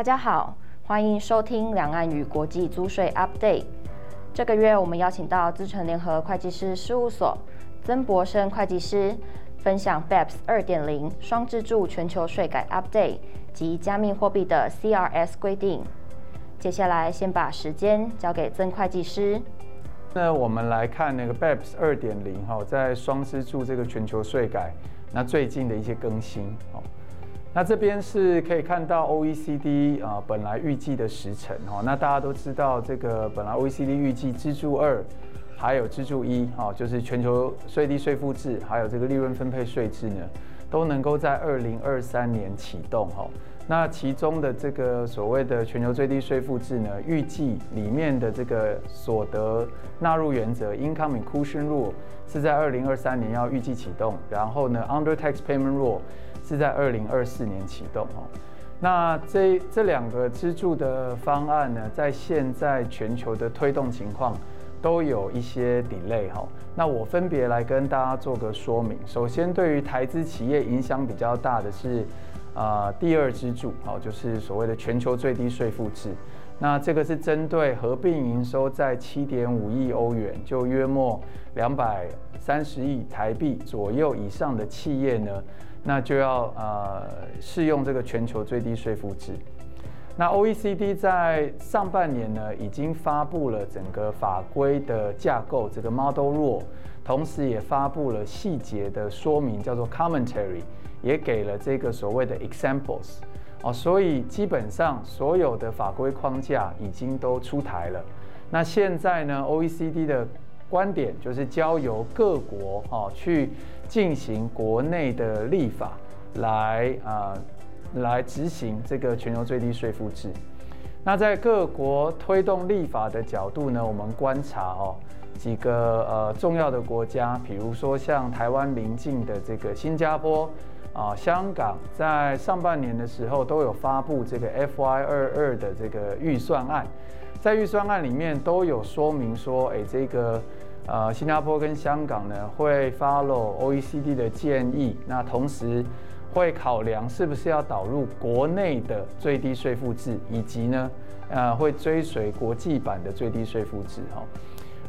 大家好，欢迎收听两岸与国际租税 Update。这个月我们邀请到资诚联合会计师事务所曾博生会计师，分享 BEPS 二点零双支柱全球税改 Update 及加密货币的 CRS 规定。接下来先把时间交给曾会计师。那我们来看那个 BEPS 二点零哈，在双支柱这个全球税改，那最近的一些更新哦。那这边是可以看到 OECD 啊，本来预计的时程哈。那大家都知道，这个本来 OECD 预计支柱二，还有支柱一哈，就是全球最低税负制，还有这个利润分配税制呢，都能够在二零二三年启动哈。那其中的这个所谓的全球最低税负制呢，预计里面的这个所得纳入原则 （Income Inclusion Rule） 是在二零二三年要预计启动，然后呢，Under Tax Payment Rule。是在二零二四年启动哦。那这这两个支柱的方案呢，在现在全球的推动情况都有一些 delay 哈。那我分别来跟大家做个说明。首先，对于台资企业影响比较大的是啊、第二支柱哦，就是所谓的全球最低税负制。那这个是针对合并营收在七点五亿欧元，就约莫两百三十亿台币左右以上的企业呢。那就要呃适用这个全球最低税负制。那 OECD 在上半年呢，已经发布了整个法规的架构，这个 Model Rule，同时也发布了细节的说明，叫做 Commentary，也给了这个所谓的 Examples。哦，所以基本上所有的法规框架已经都出台了。那现在呢，OECD 的观点就是交由各国哦去进行国内的立法来啊、来执行这个全球最低税负制。那在各国推动立法的角度呢，我们观察哦几个呃重要的国家，比如说像台湾邻近的这个新加坡啊、香港，在上半年的时候都有发布这个 FY 二二的这个预算案。在预算案里面都有说明说，哎，这个呃，新加坡跟香港呢会 follow OECD 的建议，那同时会考量是不是要导入国内的最低税负制，以及呢，呃，会追随国际版的最低税负制哈。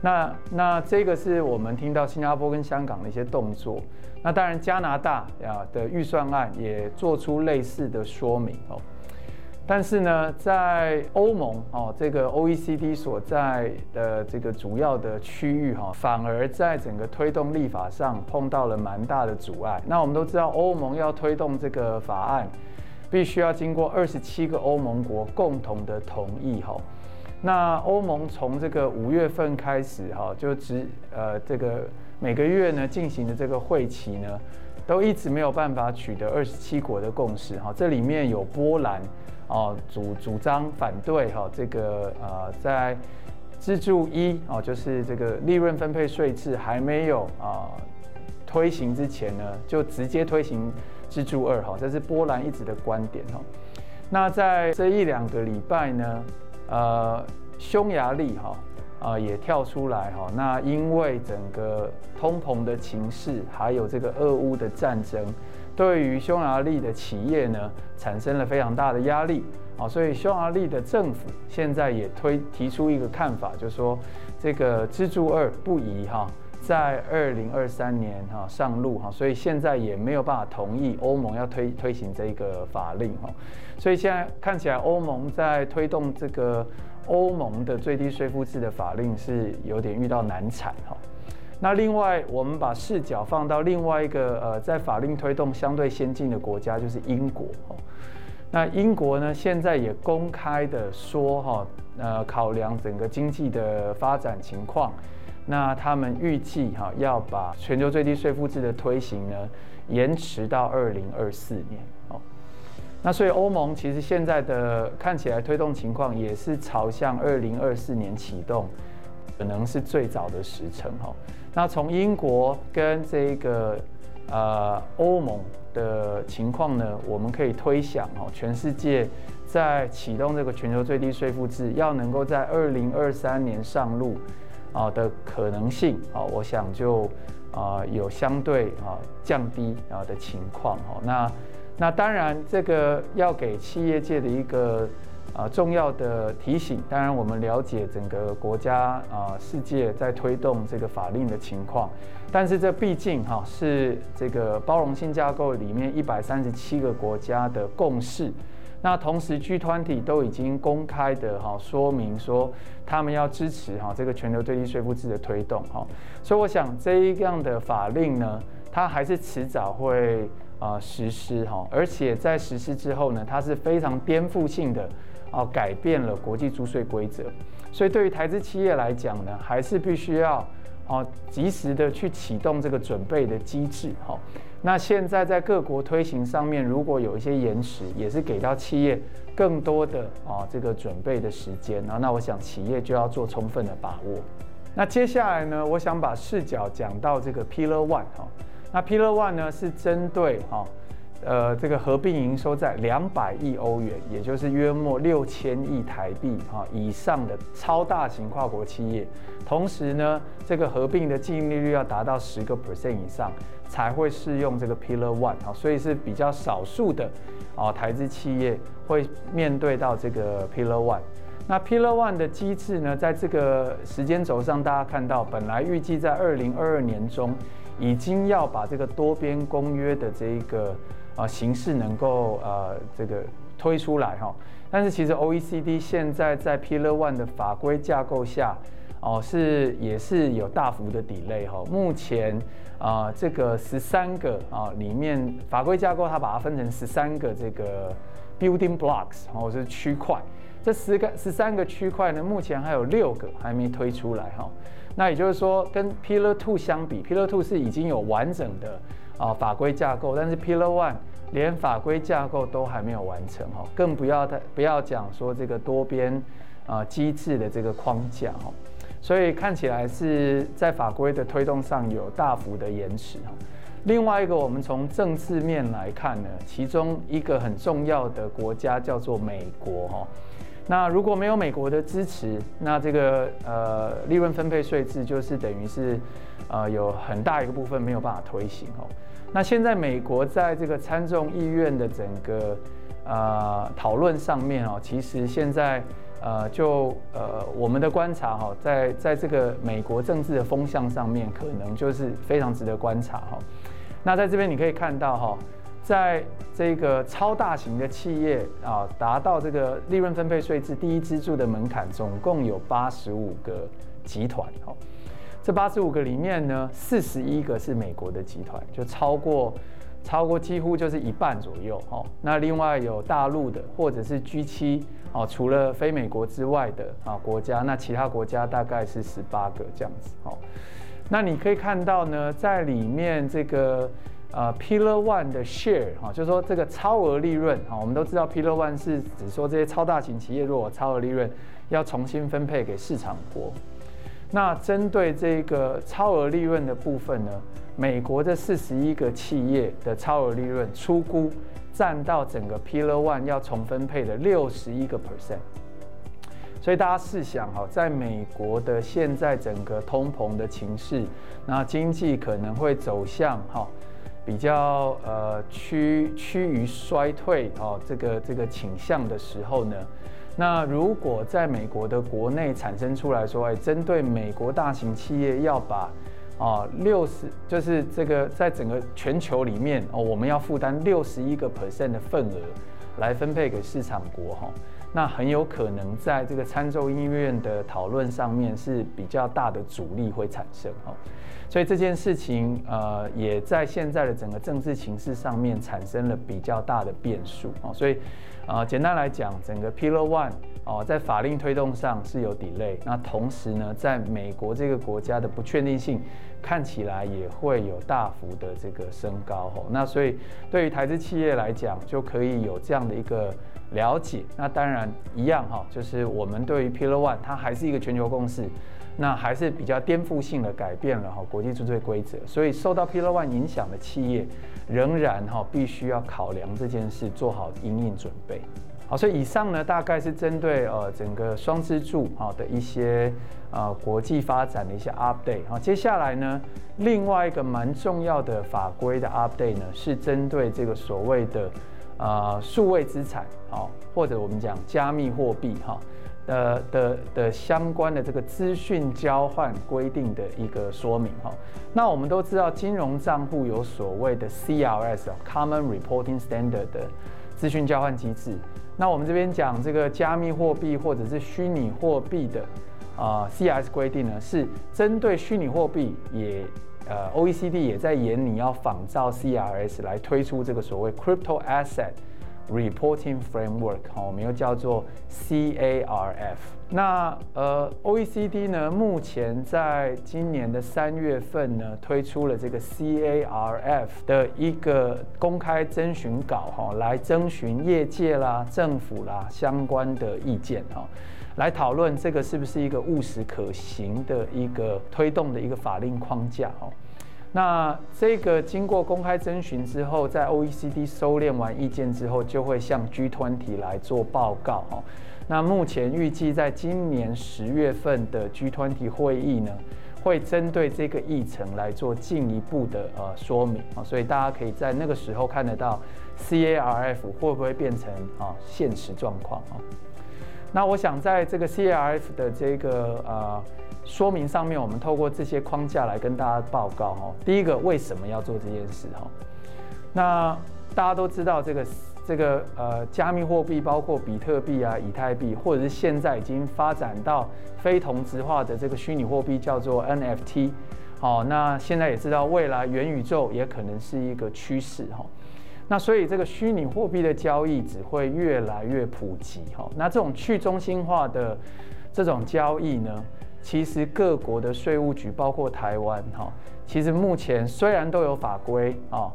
那那这个是我们听到新加坡跟香港的一些动作。那当然加拿大呀的预算案也做出类似的说明哦。但是呢，在欧盟哦，这个 OECD 所在的这个主要的区域哈，反而在整个推动立法上碰到了蛮大的阻碍。那我们都知道，欧盟要推动这个法案，必须要经过二十七个欧盟国共同的同意哈。那欧盟从这个五月份开始哈，就只呃这个每个月呢进行的这个会期呢，都一直没有办法取得二十七国的共识哈。这里面有波兰。哦，主主张反对哈，这个呃，在支柱一哦，就是这个利润分配税制还没有啊推行之前呢，就直接推行支柱二哈，这是波兰一直的观点哈。那在这一两个礼拜呢，呃，匈牙利哈啊也跳出来哈，那因为整个通膨的情势，还有这个俄乌的战争。对于匈牙利的企业呢，产生了非常大的压力啊，所以匈牙利的政府现在也推提出一个看法，就说这个支柱二不宜哈，在二零二三年哈上路哈，所以现在也没有办法同意欧盟要推推行这个法令哈，所以现在看起来欧盟在推动这个欧盟的最低税负制的法令是有点遇到难产哈。那另外，我们把视角放到另外一个呃，在法令推动相对先进的国家，就是英国哦。那英国呢，现在也公开的说哈，呃，考量整个经济的发展情况，那他们预计哈要把全球最低税负制的推行呢延迟到二零二四年。那所以欧盟其实现在的看起来推动情况也是朝向二零二四年启动，可能是最早的时程哈。那从英国跟这个呃欧盟的情况呢，我们可以推想哦，全世界在启动这个全球最低税负制，要能够在二零二三年上路啊的可能性啊，我想就啊有相对啊降低啊的情况哈。那那当然，这个要给企业界的一个呃重要的提醒。当然，我们了解整个国家啊世界在推动这个法令的情况，但是这毕竟哈是这个包容性架构里面一百三十七个国家的共识。那同时，G20 都已经公开的哈说明说，他们要支持哈这个全球最低税负制的推动哈。所以我想这一样的法令呢，它还是迟早会。啊，实施哈，而且在实施之后呢，它是非常颠覆性的，啊，改变了国际租税规则。所以对于台资企业来讲呢，还是必须要啊及时的去启动这个准备的机制哈。那现在在各国推行上面，如果有一些延迟，也是给到企业更多的啊这个准备的时间啊。那我想企业就要做充分的把握。那接下来呢，我想把视角讲到这个 Pillar One 哈。那 Pillar One 呢，是针对哈，呃，这个合并营收在两百亿欧元，也就是约莫六千亿台币哈以上的超大型跨国企业，同时呢，这个合并的净利率要达到十个 percent 以上，才会适用这个 Pillar One 哈，所以是比较少数的啊台资企业会面对到这个 Pillar One。那 Pillar One 的机制呢，在这个时间轴上，大家看到，本来预计在二零二二年中。已经要把这个多边公约的这一个啊形式能够呃这个推出来哈，但是其实 OECD 现在在 Pillar One 的法规架构下哦是也是有大幅的 delay 哈，目前啊这个十三个啊里面法规架构它把它分成十三个这个 building blocks 或者是区块，这十个十三个区块呢，目前还有六个还没推出来哈。那也就是说，跟 Pillar Two 相比，Pillar Two 是已经有完整的啊法规架构，但是 Pillar One 连法规架构都还没有完成哈，更不要太不要讲说这个多边啊机制的这个框架哈，所以看起来是在法规的推动上有大幅的延迟哈。另外一个，我们从政治面来看呢，其中一个很重要的国家叫做美国哈。那如果没有美国的支持，那这个呃利润分配税制就是等于是呃有很大一个部分没有办法推行哦。那现在美国在这个参众议院的整个呃讨论上面哦，其实现在呃就呃我们的观察哈，在在这个美国政治的风向上面，可能就是非常值得观察哈。那在这边你可以看到哈。在这个超大型的企业啊，达到这个利润分配税制第一支柱的门槛，总共有八十五个集团。哦，这八十五个里面呢，四十一个是美国的集团，就超过超过几乎就是一半左右。哦，那另外有大陆的或者是 G 七哦，除了非美国之外的啊国家，那其他国家大概是十八个这样子。哦，那你可以看到呢，在里面这个。呃，Pillar One 的 share 哈，就是说这个超额利润哈，我们都知道 Pillar One 是指说这些超大型企业如果超额利润要重新分配给市场国。那针对这个超额利润的部分呢，美国这四十一个企业的超额利润出估占到整个 Pillar One 要重分配的六十一个 percent。所以大家试想哈，在美国的现在整个通膨的情势，那经济可能会走向哈。比较呃趋趋于衰退哦，这个这个倾向的时候呢，那如果在美国的国内产生出来说，哎，针对美国大型企业要把啊六十就是这个在整个全球里面哦，我们要负担六十一个 percent 的份额来分配给市场国哈，那很有可能在这个参众议院的讨论上面是比较大的阻力会产生哈。所以这件事情，呃，也在现在的整个政治情势上面产生了比较大的变数啊。所以，呃，简单来讲，整个 Pillar One 哦，在法令推动上是有 delay。那同时呢，在美国这个国家的不确定性看起来也会有大幅的这个升高哦。那所以，对于台资企业来讲，就可以有这样的一个了解。那当然一样哈，就是我们对于 Pillar One 它还是一个全球共识。那还是比较颠覆性的改变了哈国际租税规则，所以受到 Pillar One 影响的企业，仍然哈必须要考量这件事，做好因应准备。好，所以以上呢，大概是针对呃整个双支柱啊的一些呃国际发展的一些 update。好，接下来呢，另外一个蛮重要的法规的 update 呢，是针对这个所谓的呃数位资产，好，或者我们讲加密货币哈。的的的相关的这个资讯交换规定的一个说明哈，那我们都知道金融账户有所谓的 CRS（Common Reporting Standard） 的资讯交换机制。那我们这边讲这个加密货币或者是虚拟货币的啊 CRS 规定呢，是针对虚拟货币也呃 OECD 也在研拟要仿照 CRS 来推出这个所谓 Crypto Asset。Reporting Framework，我们又叫做 CARF。那呃，OECD 呢，目前在今年的三月份呢，推出了这个 CARF 的一个公开征询稿，哈，来征询业界啦、政府啦相关的意见，哈，来讨论这个是不是一个务实可行的一个推动的一个法令框架，哦。那这个经过公开征询之后，在 OECD 收敛完意见之后，就会向 G20 来做报告哦。那目前预计在今年十月份的 G20 会议呢，会针对这个议程来做进一步的呃说明啊，所以大家可以在那个时候看得到 CARF 会不会变成啊现实状况啊。那我想在这个 CRF 的这个呃。说明上面，我们透过这些框架来跟大家报告哈。第一个，为什么要做这件事哈？那大家都知道，这个这个呃，加密货币包括比特币啊、以太币，或者是现在已经发展到非同质化的这个虚拟货币，叫做 NFT。好，那现在也知道，未来元宇宙也可能是一个趋势哈。那所以这个虚拟货币的交易只会越来越普及哈。那这种去中心化的这种交易呢？其实各国的税务局，包括台湾，哈，其实目前虽然都有法规啊，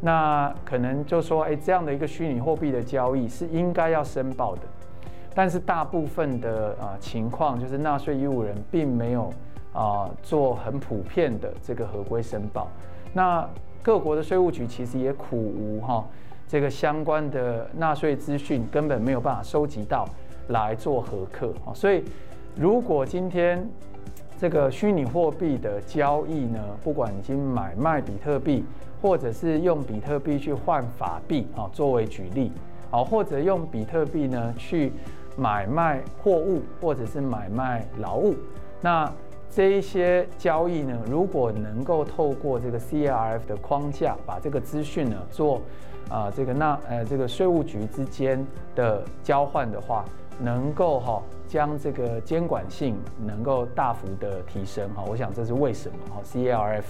那可能就说，哎，这样的一个虚拟货币的交易是应该要申报的，但是大部分的啊情况，就是纳税义务人并没有啊做很普遍的这个合规申报，那各国的税务局其实也苦无哈这个相关的纳税资讯，根本没有办法收集到来做核课啊，所以。如果今天这个虚拟货币的交易呢，不管已经买卖比特币，或者是用比特币去换法币啊，作为举例，啊，或者用比特币呢去买卖货物，或者是买卖劳务，那这一些交易呢，如果能够透过这个 CRF 的框架，把这个资讯呢做啊这个那呃这个税务局之间的交换的话，能够哈。将这个监管性能够大幅的提升哈，我想这是为什么哈，CRF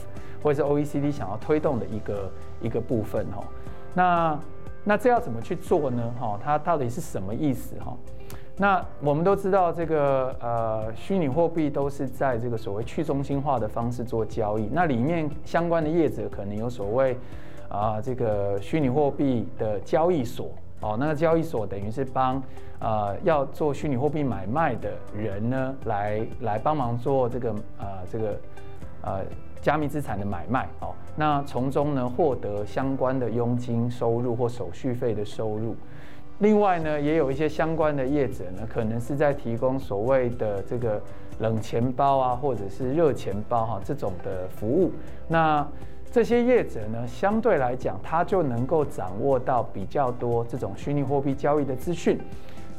或者是 OECD 想要推动的一个一个部分哈。那那这要怎么去做呢哈？它到底是什么意思哈？那我们都知道这个呃虚拟货币都是在这个所谓去中心化的方式做交易，那里面相关的业者可能有所谓啊这个虚拟货币的交易所。哦，那个交易所等于是帮呃要做虚拟货币买卖的人呢，来来帮忙做这个呃这个呃加密资产的买卖哦。那从中呢获得相关的佣金收入或手续费的收入。另外呢，也有一些相关的业者呢，可能是在提供所谓的这个冷钱包啊，或者是热钱包哈、这种的服务。那这些业者呢，相对来讲，他就能够掌握到比较多这种虚拟货币交易的资讯，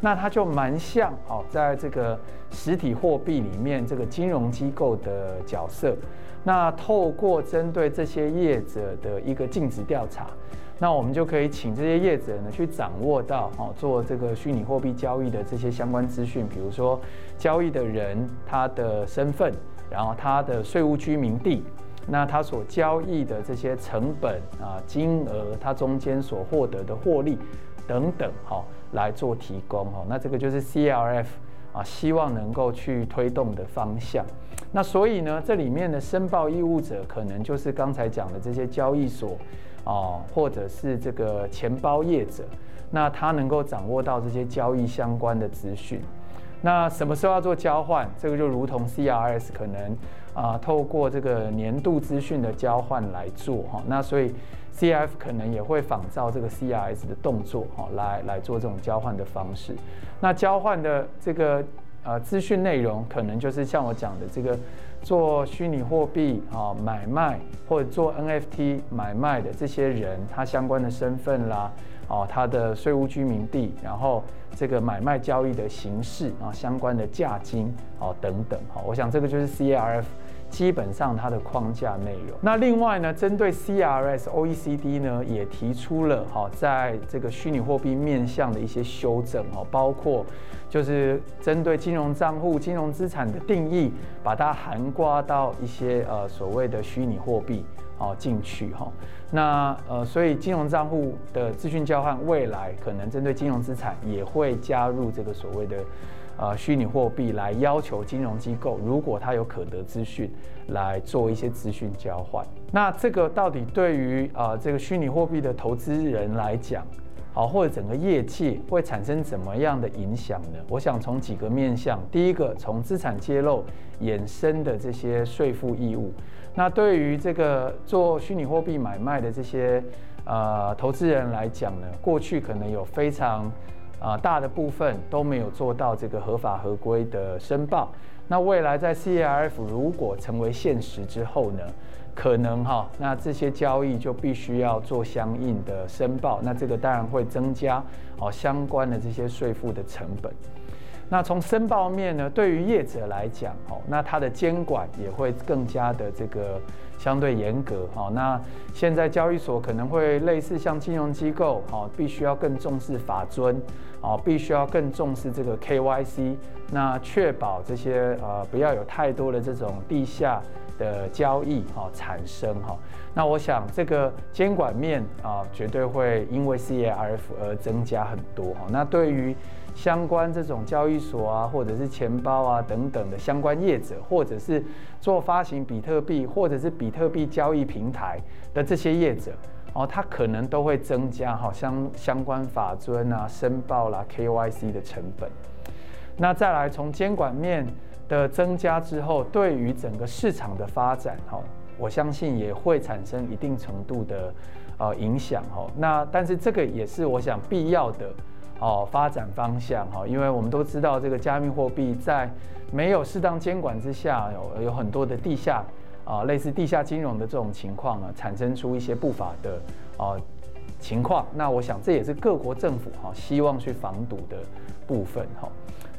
那他就蛮像哦，在这个实体货币里面这个金融机构的角色。那透过针对这些业者的一个尽职调查，那我们就可以请这些业者呢去掌握到哦，做这个虚拟货币交易的这些相关资讯，比如说交易的人他的身份，然后他的税务居民地。那他所交易的这些成本啊、金额，他中间所获得的获利等等，哈，来做提供，哈，那这个就是 CARF 啊，希望能够去推动的方向。那所以呢，这里面的申报义务者，可能就是刚才讲的这些交易所哦，或者是这个钱包业者，那他能够掌握到这些交易相关的资讯。那什么时候要做交换？这个就如同 CRS 可能啊、透过这个年度资讯的交换来做哈。那所以 CF 可能也会仿照这个 CRS 的动作哈，来来做这种交换的方式。那交换的这个呃资讯内容，可能就是像我讲的这个做虚拟货币啊买卖或者做 NFT 买卖的这些人，他相关的身份啦。哦，他的税务居民地，然后这个买卖交易的形式啊，相关的价金哦等等，好，我想这个就是 CARF 基本上它的框架内容。那另外呢，针对 CRS OECD 呢也提出了哈，在这个虚拟货币面向的一些修正哦，包括就是针对金融账户、金融资产的定义，把它涵盖到一些呃所谓的虚拟货币。哦，进去哈，那呃，所以金融账户的资讯交换，未来可能针对金融资产也会加入这个所谓的呃虚拟货币，来要求金融机构，如果它有可得资讯，来做一些资讯交换。那这个到底对于啊、呃、这个虚拟货币的投资人来讲，好，或者整个业界会产生怎么样的影响呢？我想从几个面向，第一个从资产揭露衍生的这些税负义务。那对于这个做虚拟货币买卖的这些呃投资人来讲呢，过去可能有非常啊、大的部分都没有做到这个合法合规的申报。那未来在 CRF 如果成为现实之后呢，可能哈，那这些交易就必须要做相应的申报。那这个当然会增加哦相关的这些税负的成本。那从申报面呢，对于业者来讲，哦，那它的监管也会更加的这个相对严格，哦，那现在交易所可能会类似像金融机构，哦，必须要更重视法遵，哦，必须要更重视这个 KYC，那确保这些呃不要有太多的这种地下的交易，哈，产生，哈，那我想这个监管面啊，绝对会因为 CARF 而增加很多，哈，那对于相关这种交易所啊，或者是钱包啊等等的相关业者，或者是做发行比特币，或者是比特币交易平台的这些业者，哦，它可能都会增加好像相关法遵啊、申报啦、KYC 的成本。那再来从监管面的增加之后，对于整个市场的发展，哈，我相信也会产生一定程度的呃影响，哈。那但是这个也是我想必要的。哦，发展方向哈，因为我们都知道这个加密货币在没有适当监管之下，有有很多的地下啊，类似地下金融的这种情况呢，产生出一些不法的啊情况。那我想这也是各国政府哈希望去防堵的部分哈。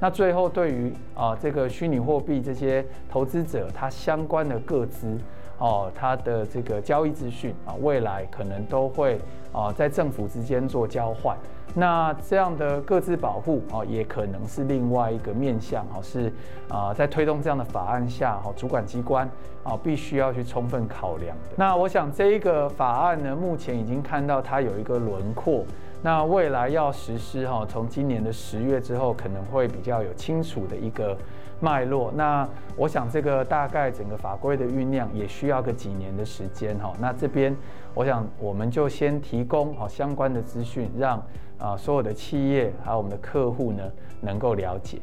那最后对于啊这个虚拟货币这些投资者，他相关的个资哦，他的这个交易资讯啊，未来可能都会啊在政府之间做交换。那这样的各自保护哦，也可能是另外一个面向哈，是啊，在推动这样的法案下哈，主管机关啊必须要去充分考量的。那我想这一个法案呢，目前已经看到它有一个轮廓，那未来要实施哈，从今年的十月之后，可能会比较有清楚的一个脉络。那我想这个大概整个法规的酝酿也需要个几年的时间哈。那这边我想我们就先提供好相关的资讯，让。啊，所有的企业还有我们的客户呢，能够了解。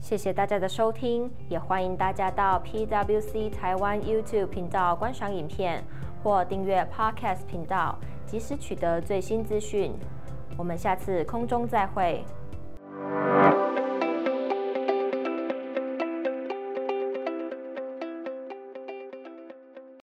谢谢大家的收听，也欢迎大家到 PWC 台湾 YouTube 频道观赏影片或订阅 Podcast 频道，及时取得最新资讯。我们下次空中再会。